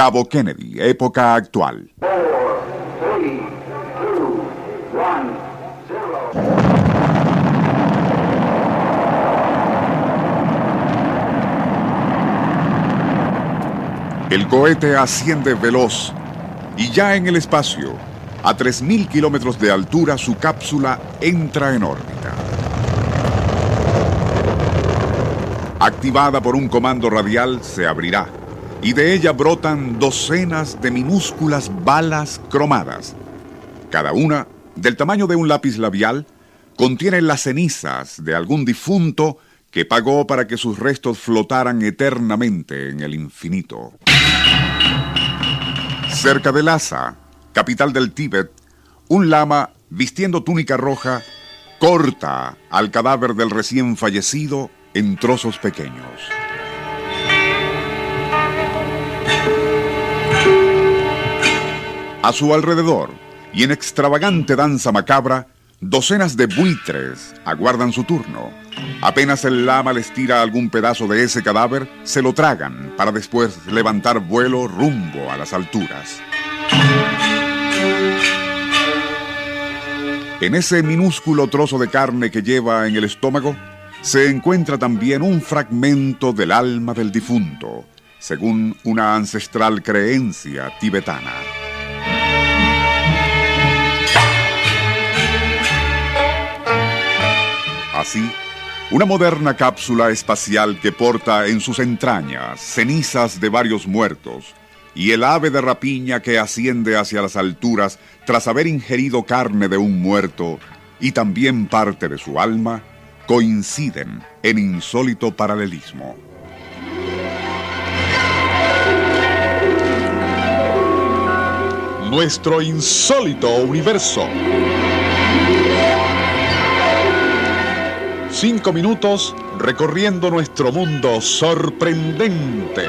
Cabo Kennedy, época actual. El cohete asciende veloz y ya en el espacio, a 3.000 kilómetros de altura, su cápsula entra en órbita. Activada por un comando radial, se abrirá y de ella brotan docenas de minúsculas balas cromadas. Cada una, del tamaño de un lápiz labial, contiene las cenizas de algún difunto que pagó para que sus restos flotaran eternamente en el infinito. Cerca de Lhasa, capital del Tíbet, un lama vistiendo túnica roja corta al cadáver del recién fallecido en trozos pequeños. A su alrededor, y en extravagante danza macabra, docenas de buitres aguardan su turno. Apenas el lama les tira algún pedazo de ese cadáver, se lo tragan para después levantar vuelo rumbo a las alturas. En ese minúsculo trozo de carne que lleva en el estómago, se encuentra también un fragmento del alma del difunto, según una ancestral creencia tibetana. Así, una moderna cápsula espacial que porta en sus entrañas cenizas de varios muertos y el ave de rapiña que asciende hacia las alturas tras haber ingerido carne de un muerto y también parte de su alma, coinciden en insólito paralelismo. Nuestro insólito universo. Cinco minutos recorriendo nuestro mundo sorprendente.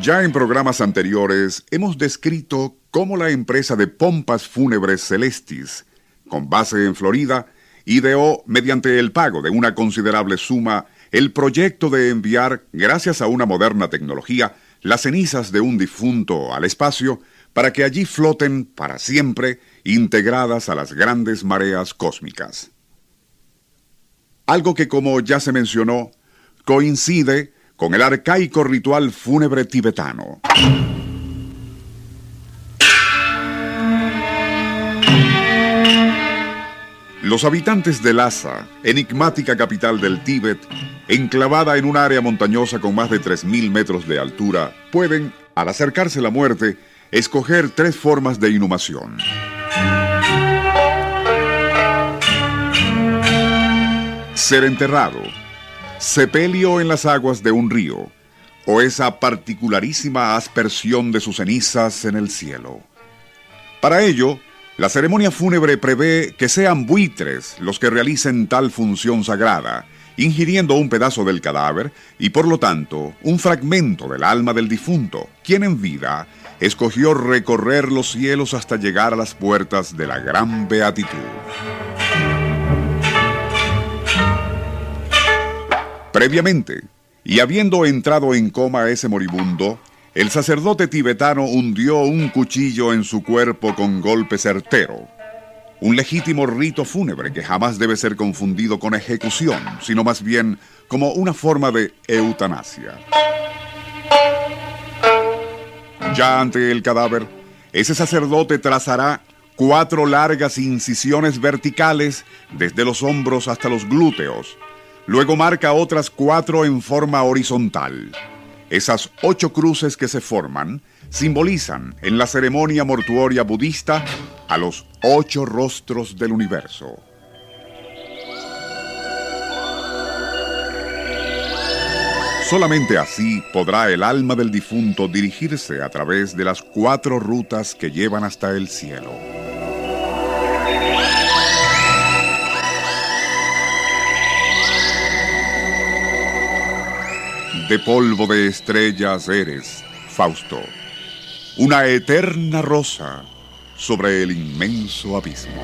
Ya en programas anteriores hemos descrito cómo la empresa de pompas fúnebres Celestis, con base en Florida, ideó, mediante el pago de una considerable suma, el proyecto de enviar, gracias a una moderna tecnología, las cenizas de un difunto al espacio para que allí floten para siempre integradas a las grandes mareas cósmicas. Algo que, como ya se mencionó, coincide con el arcaico ritual fúnebre tibetano. Los habitantes de Lhasa, enigmática capital del Tíbet, enclavada en un área montañosa con más de 3.000 metros de altura, pueden, al acercarse la muerte, escoger tres formas de inhumación. Ser enterrado, sepelio en las aguas de un río, o esa particularísima aspersión de sus cenizas en el cielo. Para ello, la ceremonia fúnebre prevé que sean buitres los que realicen tal función sagrada, ingiriendo un pedazo del cadáver y por lo tanto un fragmento del alma del difunto, quien en vida escogió recorrer los cielos hasta llegar a las puertas de la gran beatitud. Previamente, y habiendo entrado en coma ese moribundo, el sacerdote tibetano hundió un cuchillo en su cuerpo con golpe certero. Un legítimo rito fúnebre que jamás debe ser confundido con ejecución, sino más bien como una forma de eutanasia. Ya ante el cadáver, ese sacerdote trazará cuatro largas incisiones verticales desde los hombros hasta los glúteos. Luego marca otras cuatro en forma horizontal. Esas ocho cruces que se forman simbolizan en la ceremonia mortuoria budista a los ocho rostros del universo. Solamente así podrá el alma del difunto dirigirse a través de las cuatro rutas que llevan hasta el cielo. De polvo de estrellas eres, Fausto, una eterna rosa sobre el inmenso abismo.